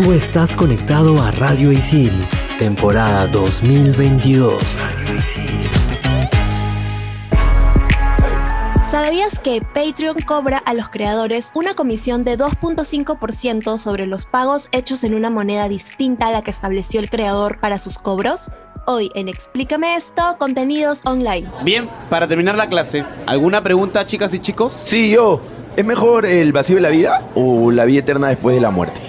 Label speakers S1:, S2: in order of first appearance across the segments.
S1: Tú estás conectado a Radio Isil, temporada 2022.
S2: ¿Sabías que Patreon cobra a los creadores una comisión de 2.5% sobre los pagos hechos en una moneda distinta a la que estableció el creador para sus cobros? Hoy en Explícame esto, contenidos online.
S3: Bien, para terminar la clase, ¿alguna pregunta, chicas y chicos?
S4: Sí, yo. ¿Es mejor el vacío de la vida o la vida eterna después de la muerte?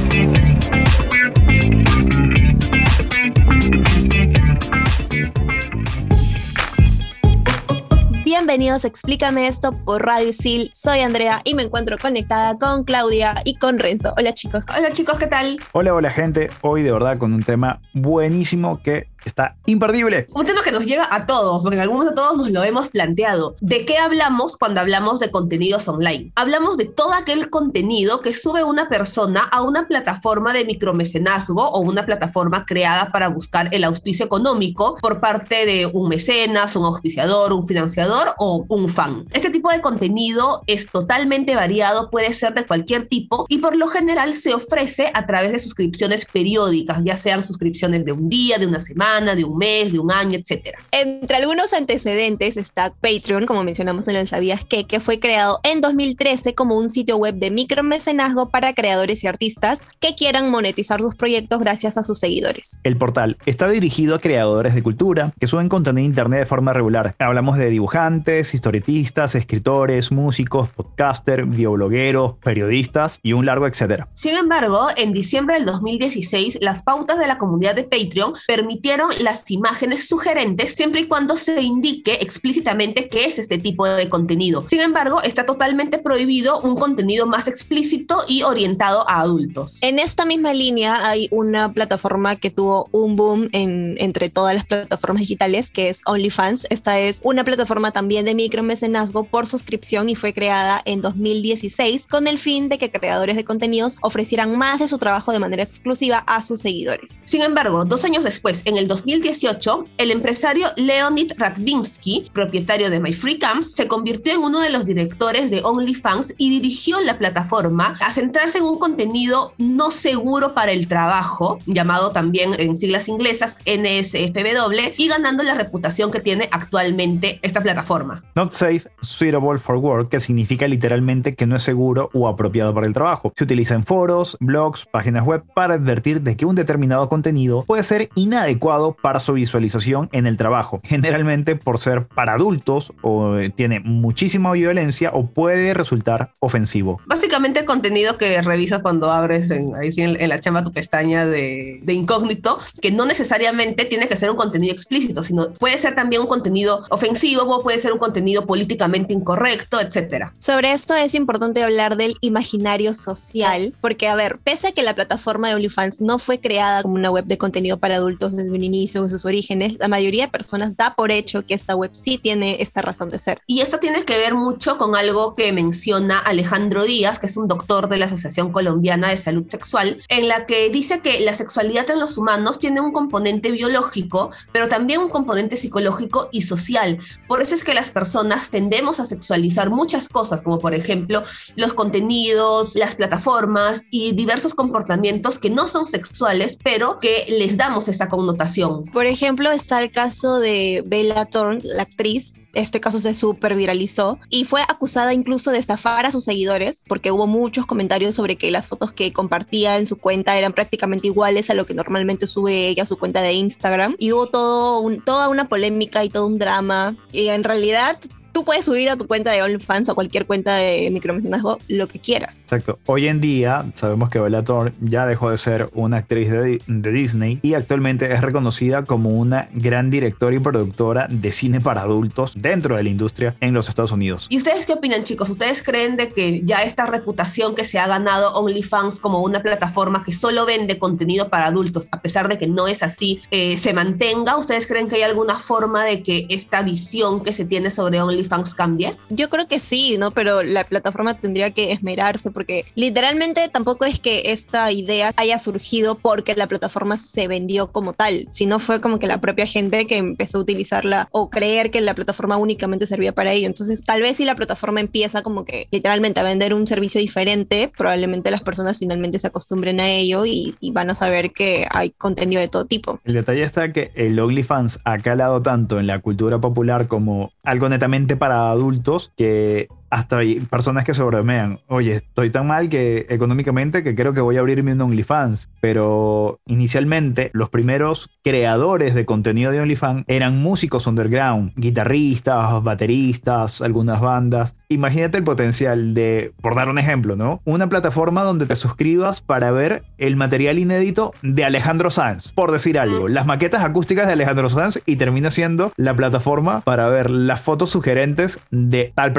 S2: Bienvenidos a Explícame esto por Radio Isil. Soy Andrea y me encuentro conectada con Claudia y con Renzo. Hola chicos.
S5: Hola chicos, ¿qué tal?
S6: Hola, hola gente. Hoy de verdad con un tema buenísimo que está imperdible.
S5: Un tema que nos llega a todos, porque en algún momento todos nos lo hemos planteado. ¿De qué hablamos cuando hablamos de contenidos online? Hablamos de todo aquel contenido que sube una persona a una plataforma de micromecenazgo o una plataforma creada para buscar el auspicio económico por parte de un mecenas, un auspiciador, un financiador o un fan. Este tipo de contenido es totalmente variado, puede ser de cualquier tipo y por lo general se ofrece a través de suscripciones periódicas, ya sean suscripciones de un día, de una semana, de un mes, de un año, etcétera.
S2: Entre algunos antecedentes está Patreon, como mencionamos en el Sabías que, que fue creado en 2013 como un sitio web de micromecenazgo para creadores y artistas que quieran monetizar sus proyectos gracias a sus seguidores.
S6: El portal está dirigido a creadores de cultura que suben contenido en internet de forma regular. Hablamos de dibujantes, historietistas, escritores, músicos, podcasters, videoblogueros, periodistas y un largo etcétera.
S5: Sin embargo, en diciembre del 2016, las pautas de la comunidad de Patreon permitieron las imágenes sugerentes siempre y cuando se indique explícitamente qué es este tipo de contenido. Sin embargo, está totalmente prohibido un contenido más explícito y orientado a adultos.
S2: En esta misma línea hay una plataforma que tuvo un boom en, entre todas las plataformas digitales que es OnlyFans. Esta es una plataforma también de micromecenazgo por suscripción y fue creada en 2016 con el fin de que creadores de contenidos ofrecieran más de su trabajo de manera exclusiva a sus seguidores.
S5: Sin embargo, dos años después, en el 2018, el empresario Leonid Radvinsky, propietario de MyFreeCamps, se convirtió en uno de los directores de OnlyFans y dirigió la plataforma a centrarse en un contenido no seguro para el trabajo, llamado también en siglas inglesas NSFW, y ganando la reputación que tiene actualmente esta plataforma.
S6: Not safe, suitable for work, que significa literalmente que no es seguro o apropiado para el trabajo. Se utiliza en foros, blogs, páginas web para advertir de que un determinado contenido puede ser inadecuado para su visualización en el trabajo, generalmente por ser para adultos o eh, tiene muchísima violencia o puede resultar ofensivo.
S5: Básicamente el contenido que revisas cuando abres en, ahí sí, en, en la chamba tu pestaña de, de, incógnito, que no necesariamente tiene que ser un contenido explícito, sino puede ser también un contenido ofensivo, puede ser un contenido políticamente incorrecto, etcétera.
S2: Sobre esto es importante hablar del imaginario social, porque a ver, pese a que la plataforma de OnlyFans no fue creada como una web de contenido para adultos desde un inicio, en sus orígenes, la mayoría de personas da por hecho que esta web sí tiene esta razón de ser.
S5: Y esto tiene que ver mucho con algo que menciona Alejandro Díaz, que es un doctor de la Asociación Colombiana de Salud Sexual, en la que dice que la sexualidad en los humanos tiene un componente biológico, pero también un componente psicológico y social. Por eso es que las personas tendemos a sexualizar muchas cosas, como por ejemplo los contenidos, las plataformas y diversos comportamientos que no son sexuales, pero que les damos esa connotación.
S2: Por ejemplo, está el caso de Bella Thorne, la actriz. Este caso se súper viralizó y fue acusada incluso de estafar a sus seguidores porque hubo muchos comentarios sobre que las fotos que compartía en su cuenta eran prácticamente iguales a lo que normalmente sube ella a su cuenta de Instagram. Y hubo todo toda una polémica y todo un drama. Y en realidad tú puedes subir a tu cuenta de OnlyFans o a cualquier cuenta de micromecenazgo lo que quieras.
S6: Exacto. Hoy en día sabemos que Bella Thorne ya dejó de ser una actriz de Disney y actualmente es reconocida como una gran directora y productora de cine para adultos dentro de la industria en los Estados Unidos.
S5: ¿Y ustedes qué opinan, chicos? ¿Ustedes creen de que ya esta reputación que se ha ganado OnlyFans como una plataforma que solo vende contenido para adultos, a pesar de que no es así, eh, se mantenga? ¿Ustedes creen que hay alguna forma de que esta visión que se tiene sobre OnlyFans cambie?
S2: Yo creo que sí, ¿no? Pero la plataforma tendría que esmerarse porque literalmente tampoco es que esta idea haya surgido porque la plataforma se vendió como tal, sino fue como que la propia gente que empezó a utilizarla o creer que la plataforma únicamente servía para ello. Entonces, tal vez si la plataforma empieza como que literalmente a vender un servicio diferente, probablemente las personas finalmente se acostumbren a ello y, y van a saber que hay contenido de todo tipo.
S6: El detalle está que el OnlyFans ha calado tanto en la cultura popular como algo netamente para adultos que hasta hay personas que se bromean. Oye, estoy tan mal que económicamente que creo que voy a abrirme un OnlyFans. Pero inicialmente los primeros creadores de contenido de OnlyFans eran músicos underground, guitarristas, bateristas, algunas bandas. Imagínate el potencial de, por dar un ejemplo, ¿no? Una plataforma donde te suscribas para ver el material inédito de Alejandro Sanz, por decir algo. Las maquetas acústicas de Alejandro Sanz y termina siendo la plataforma para ver las fotos sugerentes de tal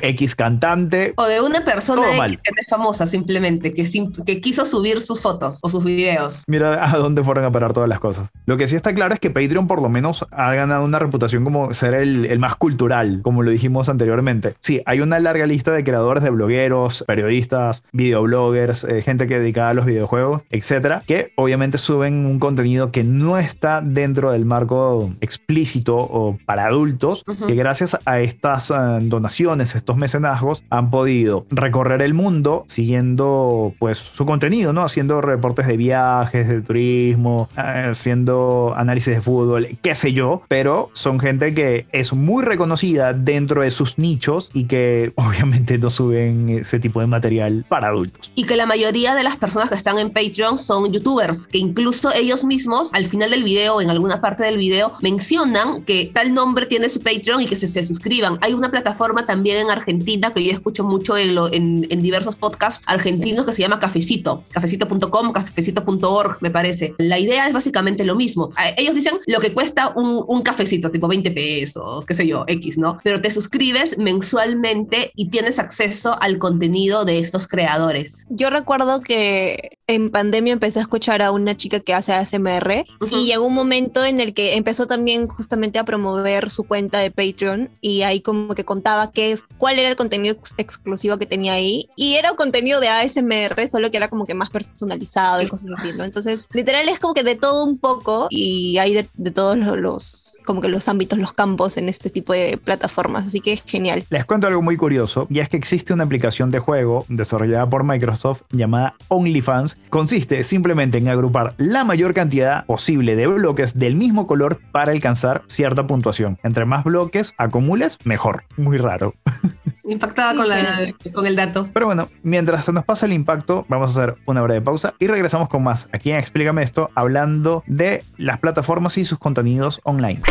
S6: X cantante.
S5: O de una persona X que es famosa simplemente, que, sim- que quiso subir sus fotos o sus videos.
S6: Mira a dónde fueron a parar todas las cosas. Lo que sí está claro es que Patreon por lo menos ha ganado una reputación como ser el, el más cultural, como lo dijimos anteriormente. Sí, hay una larga lista de creadores de blogueros, periodistas, videobloggers, eh, gente que dedicada a los videojuegos, etcétera, que obviamente suben un contenido que no está dentro del marco explícito o para adultos,
S5: Ujú.
S6: que gracias a estas eh, donaciones, estos mecenazgos, han podido recorrer el mundo siguiendo pues su contenido, ¿no? Haciendo reportes de viajes, de turismo, eh, haciendo análisis de fútbol, qué sé yo, pero son gente que es muy reconocida dentro de sus nichos y que obviamente no suben ese tipo de material para adultos.
S5: Y que la mayoría de las personas que están en Patreon son youtubers, que incluso ellos mismos al final del video, en alguna parte del video, mencionan que tal nombre tiene su Patreon y que se, se suscriban. Hay una plataforma también en Argentina que yo escucho mucho en, diversos podcasts argentinos que se llama Cafecito, cafecito.com, cafecito.org, me parece. La idea es básicamente lo mismo. Ellos dicen lo que cuesta un cafecito, tipo 20 pesos, qué sé yo, X, ¿no? Pero te suscribes mensualmente y tienes acceso al contenido de estos creadores.
S2: Yo recuerdo que en pandemia empecé a escuchar a una chica que hace ASMR
S5: Ujú.
S2: y llegó un momento en el que empezó también justamente a promover su cuenta de Patreon y ahí como que contaba qué es, cuál era el contenido ex- exclusivo que tenía ahí y era un contenido de ASMR, solo que era como que más personalizado y cosas así, ¿no? Entonces, literal es como que de todo un poco y hay de, de todos los, los- como que los ámbitos, los campos en este tipo de plataformas, así que es genial.
S6: Les cuento algo muy curioso, y es que existe una aplicación de juego desarrollada por Microsoft llamada OnlyFans. Consiste simplemente en agrupar la mayor cantidad posible de bloques del mismo color para alcanzar cierta puntuación. Entre más bloques acumules, mejor. Muy raro.
S5: Impactada con, la, con el dato.
S6: Pero bueno, mientras se nos pasa el impacto, vamos a hacer una breve pausa y regresamos con más. Aquí en Explícame esto, hablando de las plataformas y sus contenidos online.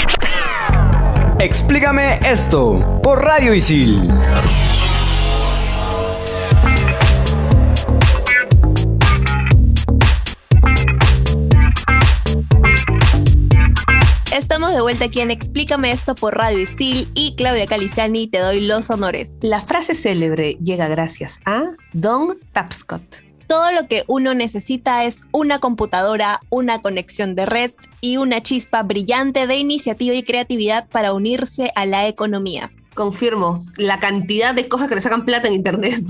S7: Explícame esto por Radio Isil.
S2: De vuelta aquí en Explícame esto por Radio Isil y Claudia Caliciani te doy los honores.
S5: La frase célebre llega gracias a Don Tapscott.
S2: Todo lo que uno necesita es una computadora, una conexión de red y una chispa brillante de iniciativa y creatividad para unirse a la economía.
S5: Confirmo, la cantidad de cosas que le sacan plata en internet.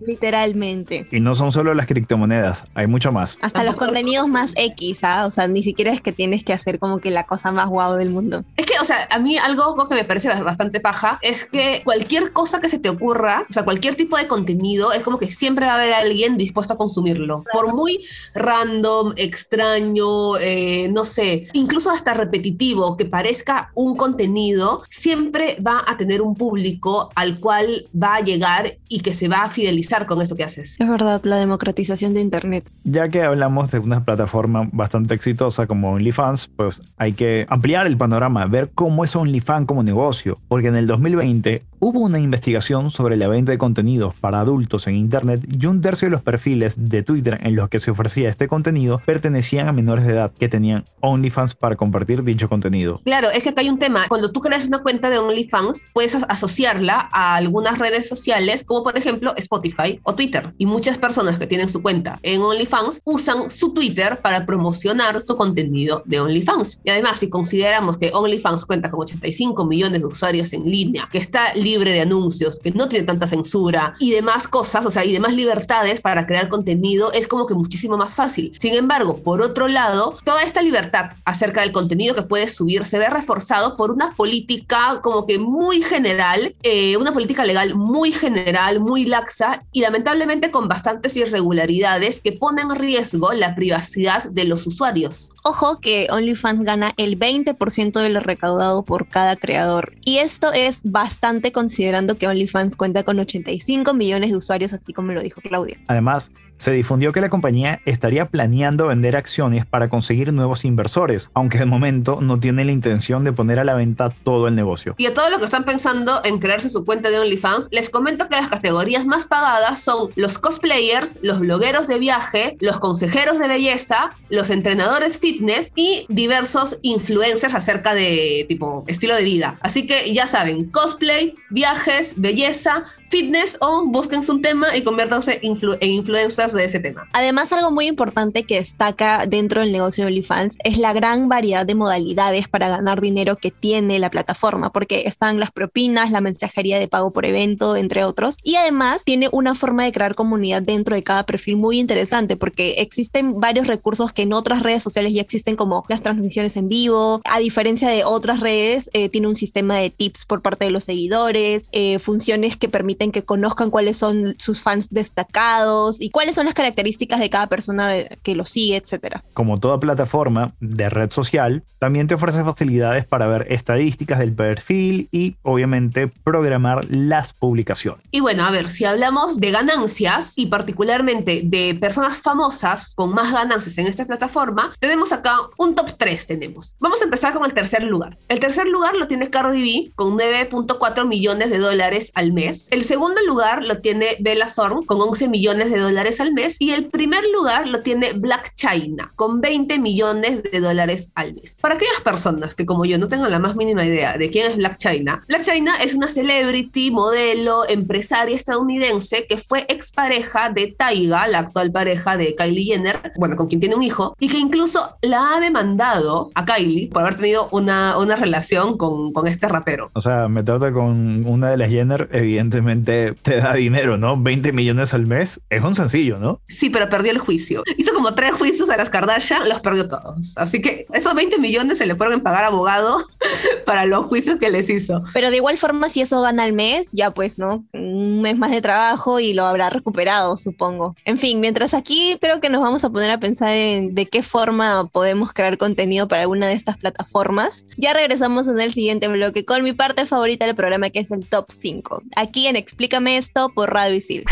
S2: Literalmente.
S6: Y no son solo las criptomonedas, hay mucho más.
S2: Hasta los contenidos más X, ¿ah? O sea, ni siquiera es que tienes que hacer como que la cosa más guau del mundo.
S5: Es que, o sea, a mí algo, que me parece bastante paja es que cualquier cosa que se te ocurra, o sea, cualquier tipo de contenido, es como que siempre va a haber alguien dispuesto a consumirlo. Por muy random, extraño, eh, no sé, incluso hasta repetitivo que parezca un contenido, siempre va a tener un público al cual va a llegar y que se va a fidelizar con eso que haces.
S2: Es verdad, la democratización de Internet.
S6: Ya que hablamos de una plataforma bastante exitosa como OnlyFans, pues hay que ampliar el panorama, ver cómo es OnlyFans como negocio, porque en el 2020 hubo una investigación sobre la venta de contenidos para adultos en Internet y un tercio de los perfiles de Twitter en los que se ofrecía este contenido pertenecían a menores de edad que tenían OnlyFans para compartir dicho contenido.
S5: Claro, es que acá hay un tema. Cuando tú creas una cuenta de OnlyFans, puedes asociarla a algunas redes sociales, como por ejemplo Spotify o Twitter. Y muchas personas que tienen su cuenta en OnlyFans usan su Twitter para promocionar su contenido de OnlyFans. Y además, si consideramos que OnlyFans cuenta con 85 millones de usuarios en línea, que está libre de anuncios, que no tiene tanta censura y demás cosas, o sea, y demás libertades para crear contenido, es como que muchísimo más fácil. Sin embargo, por otro lado, toda esta libertad acerca del contenido que puedes subir se ve reforzado por una política como que muy general, eh, una política legal muy general, muy laxa y lamentablemente con bastantes irregularidades que ponen en riesgo la privacidad de los usuarios.
S2: Ojo que OnlyFans gana el 20% de lo recaudado por cada creador y esto es bastante considerando que OnlyFans cuenta con 85 millones de usuarios, así como lo dijo Claudia.
S6: Además, se difundió que la compañía estaría planeando vender acciones para conseguir nuevos inversores, aunque de momento no tiene la intención de poner a la venta todo el negocio.
S5: Y a todos los que están pensando en crearse su cuenta de OnlyFans, les comento que las categorías más pagadas son los cosplayers, los blogueros de viaje, los consejeros de belleza, los entrenadores fitness y diversos influencers acerca de tipo estilo de vida. Así que ya saben, cosplay, viajes, belleza, fitness o busquen su tema y conviértanse en influencers de ese tema.
S2: Además, algo muy importante que destaca dentro del negocio de OnlyFans es la gran variedad de modalidades para ganar dinero que tiene la plataforma, porque están las propinas, la mensajería de pago por evento, entre otros. Y además tiene una forma de crear comunidad dentro de cada perfil muy interesante, porque existen varios recursos que en otras redes sociales ya existen, como las transmisiones en vivo. A diferencia de otras redes, eh, tiene un sistema de tips por parte de los seguidores, eh, funciones que permiten que conozcan cuáles son sus fans destacados y cuáles son las características de cada persona que lo sigue, etcétera.
S6: Como toda plataforma de red social, también te ofrece facilidades para ver estadísticas del perfil y obviamente programar las publicaciones.
S5: Y bueno, a ver, si hablamos de ganancias y particularmente de personas famosas con más ganancias en esta plataforma, tenemos acá un top 3 tenemos. Vamos a empezar con el tercer lugar. El tercer lugar lo tiene Cardi B con 9.4 millones de dólares al mes. El segundo lugar lo tiene Bella Thorne con 11 millones de dólares al mes y el primer lugar lo tiene Black China con 20 millones de dólares al mes. Para aquellas personas que como yo no tengan la más mínima idea de quién es Black China, Black China es una celebrity, modelo, empresaria estadounidense que fue expareja de Taiga, la actual pareja de Kylie Jenner, bueno, con quien tiene un hijo, y que incluso la ha demandado a Kylie por haber tenido una, una relación con, con este rapero.
S6: O sea, me trata con una de las Jenner, evidentemente te da dinero, ¿no? 20 millones al mes es un sencillo, ¿no?
S5: Sí, pero perdió el juicio. Hizo como tres juicios a las Kardashian, los perdió todos. Así que esos 20 millones se le fueron a pagar abogado para los juicios que les hizo.
S2: Pero de igual forma, si eso gana al mes, ya pues, ¿no? Un mes más de trabajo y lo habrá recuperado, supongo. En fin, mientras aquí creo que nos vamos a poner a pensar en de qué forma podemos crear contenido para alguna de estas plataformas. Ya regresamos en el siguiente bloque con mi parte favorita del programa que es el Top 5. Aquí en Explícame esto por Radio Isil.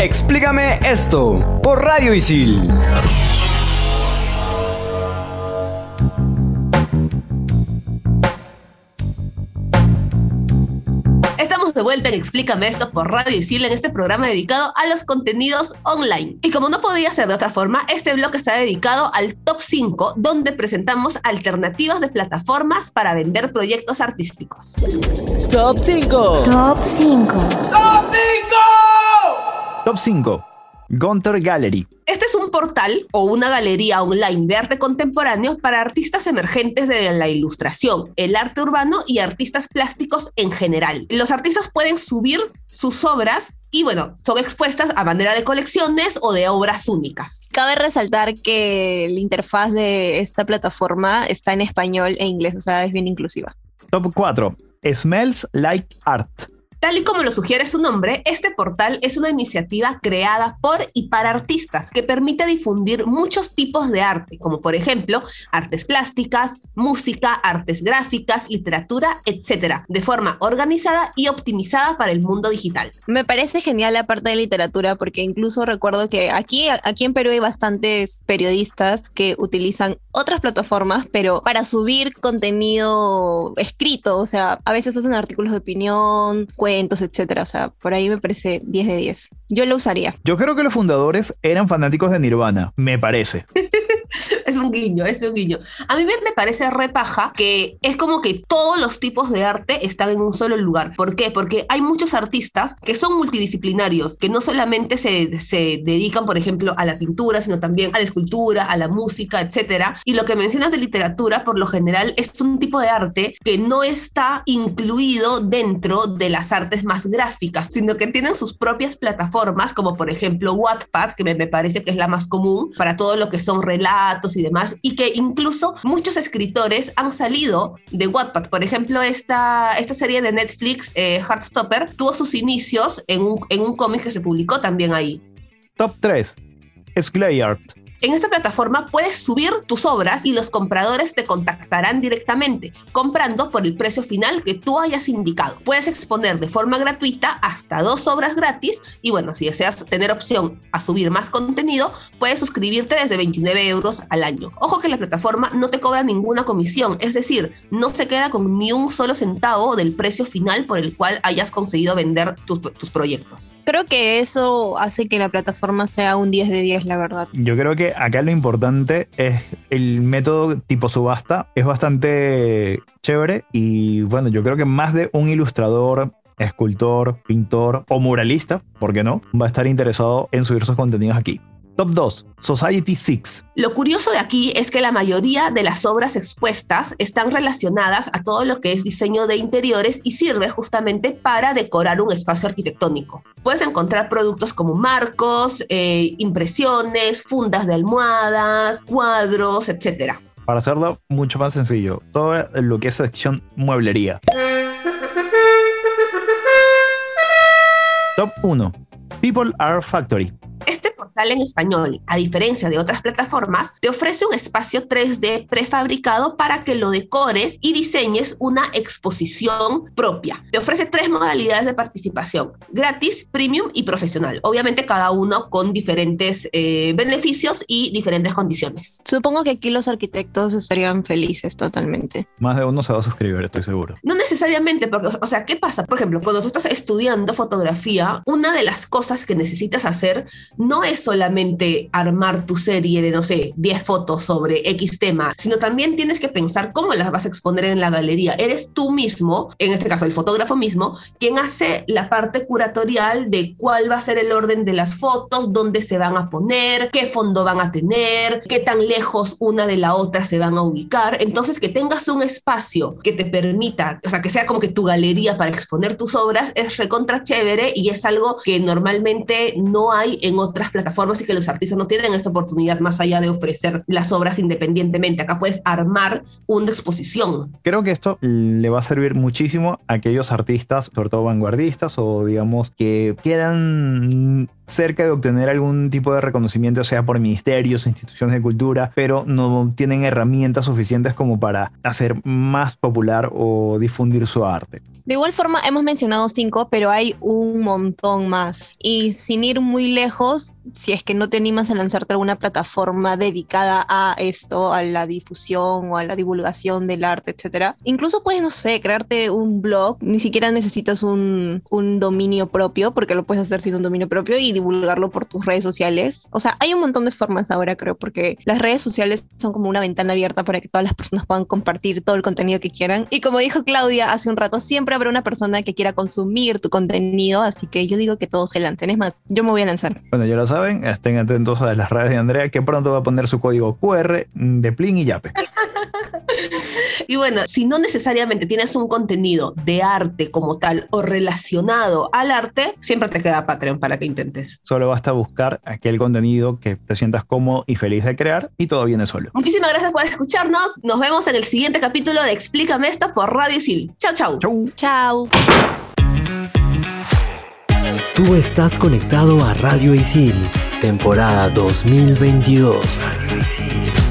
S7: Explícame esto por Radio Isil.
S5: De vuelta en Explícame esto por Radio Isil en este programa dedicado a los contenidos online. Y como no podía ser de otra forma, este blog está dedicado al top 5, donde presentamos alternativas de plataformas para vender proyectos artísticos.
S1: Top 5.
S8: Top 5.
S6: Top 5. Gunter Gallery.
S5: Este es un portal o una galería online de arte contemporáneo para artistas emergentes de la ilustración, el arte urbano y artistas plásticos en general. Los artistas pueden subir sus obras y bueno, son expuestas a manera de colecciones o de obras únicas.
S2: Cabe resaltar que la interfaz de esta plataforma está en español e inglés, o sea, es bien inclusiva.
S6: Top 4. Smells Like Art.
S5: Tal y como lo sugiere su nombre, este portal es una iniciativa creada por y para artistas que permite difundir muchos tipos de arte, como por ejemplo artes plásticas, música, artes gráficas, literatura, etcétera, de forma organizada y optimizada para el mundo digital.
S2: Me parece genial la parte de literatura porque incluso recuerdo que aquí, aquí en Perú hay bastantes periodistas que utilizan otras plataformas, pero para subir contenido escrito, o sea, a veces hacen artículos de opinión, cuentos, etcétera, o sea, por ahí me parece 10 de 10. Yo lo usaría.
S6: Yo creo que los fundadores eran fanáticos de Nirvana, me parece.
S5: un guiño, es un guiño. A mí me parece repaja que es como que todos los tipos de arte están en un solo lugar. ¿Por qué? Porque hay muchos artistas que son multidisciplinarios, que no solamente se, se dedican, por ejemplo, a la pintura, sino también a la escultura, a la música, etcétera. Y lo que mencionas de literatura, por lo general, es un tipo de arte que no está incluido dentro de las artes más gráficas, sino que tienen sus propias plataformas, como por ejemplo Wattpad, que me, me parece que es la más común para todo lo que son relatos y y que incluso muchos escritores han salido de Wattpad. Por ejemplo, esta, esta serie de Netflix, eh, Heartstopper, tuvo sus inicios en un, en un cómic que se publicó también ahí.
S6: Top 3. Sklay Art.
S5: En esta plataforma puedes subir tus obras y los compradores te contactarán directamente, comprando por el precio final que tú hayas indicado. Puedes exponer de forma gratuita hasta dos obras gratis y bueno, si deseas tener opción a subir más contenido, puedes suscribirte desde 29 euros al año. Ojo que la plataforma no te cobra ninguna comisión, es decir, no se queda con ni un solo centavo del precio final por el cual hayas conseguido vender tus, tus proyectos.
S2: Creo que eso hace que la plataforma sea un 10 de 10, la verdad.
S6: Yo creo que acá lo importante es el método tipo subasta. Es bastante chévere y bueno, yo creo que más de un ilustrador, escultor, pintor o muralista, ¿por qué no? Va a estar interesado en subir sus contenidos aquí. Top 2. Society 6.
S5: Lo curioso de aquí es que la mayoría de las obras expuestas están relacionadas a todo lo que es diseño de interiores y sirve justamente para decorar un espacio arquitectónico. Puedes encontrar productos como marcos, eh, impresiones, fundas de almohadas, cuadros, etc.
S6: Para hacerlo mucho más sencillo, todo lo que es sección mueblería. Top 1. People Art Factory.
S5: Portal en español, a diferencia de otras plataformas, te ofrece un espacio 3D prefabricado para que lo decores y diseñes una exposición propia. Te ofrece tres modalidades de participación, gratis, premium y profesional. Obviamente cada uno con diferentes eh, beneficios y diferentes condiciones.
S2: Supongo que aquí los arquitectos estarían felices totalmente.
S6: Más de uno se va a suscribir, estoy seguro.
S5: No necesariamente, porque, o sea, ¿qué pasa? Por ejemplo, cuando tú estás estudiando fotografía, una de las cosas que necesitas hacer no es solamente armar tu serie de, no sé, 10 fotos sobre X tema, sino también tienes que pensar cómo las vas a exponer en la galería. Eres tú mismo, en este caso el fotógrafo mismo, quien hace la parte curatorial de cuál va a ser el orden de las fotos, dónde se van a poner, qué fondo van a tener, qué tan lejos una de la otra se van a ubicar. Entonces, que tengas un espacio que te permita, o sea, que sea como que tu galería para exponer tus obras es recontra chévere y es algo que normalmente no hay en otras plataformas y que los artistas no tienen esta oportunidad más allá de ofrecer las obras independientemente. Acá puedes armar una exposición.
S6: Creo que esto le va a servir muchísimo a aquellos artistas, sobre todo vanguardistas o digamos que quedan cerca de obtener algún tipo de reconocimiento, sea por ministerios, instituciones de cultura, pero no tienen herramientas suficientes como para hacer más popular o difundir su arte.
S2: De igual forma, hemos mencionado cinco, pero hay un montón más. Y sin ir muy lejos, si es que no te animas a lanzarte alguna plataforma dedicada a esto, a la difusión o a la divulgación del arte, etcétera, incluso puedes, no sé, crearte un blog. Ni siquiera necesitas un, un dominio propio, porque lo puedes hacer sin un dominio propio y divulgarlo por tus redes sociales. O sea, hay un montón de formas ahora, creo, porque las redes sociales son como una ventana abierta para que todas las personas puedan compartir todo el contenido que quieran. Y como dijo Claudia hace un rato, siempre habrá una persona que quiera consumir tu contenido, así que yo digo que todos se lancen. Es más, yo me voy a lanzar.
S6: Bueno, ya lo saben, estén atentos a las redes de Andrea, que pronto va a poner su código QR de Plin y Yape.
S5: Y bueno, si no necesariamente tienes un contenido de arte como tal o relacionado al arte, siempre te queda Patreon para que intentes.
S6: Solo basta buscar aquel contenido que te sientas cómodo y feliz de crear y todo viene solo.
S5: Muchísimas gracias por escucharnos. Nos vemos en el siguiente capítulo de Explícame esto por Radio Sil. Chau, chau.
S6: Chau.
S2: Chao.
S1: Tú estás conectado a Radio Isil, temporada 2022. Radio Isil.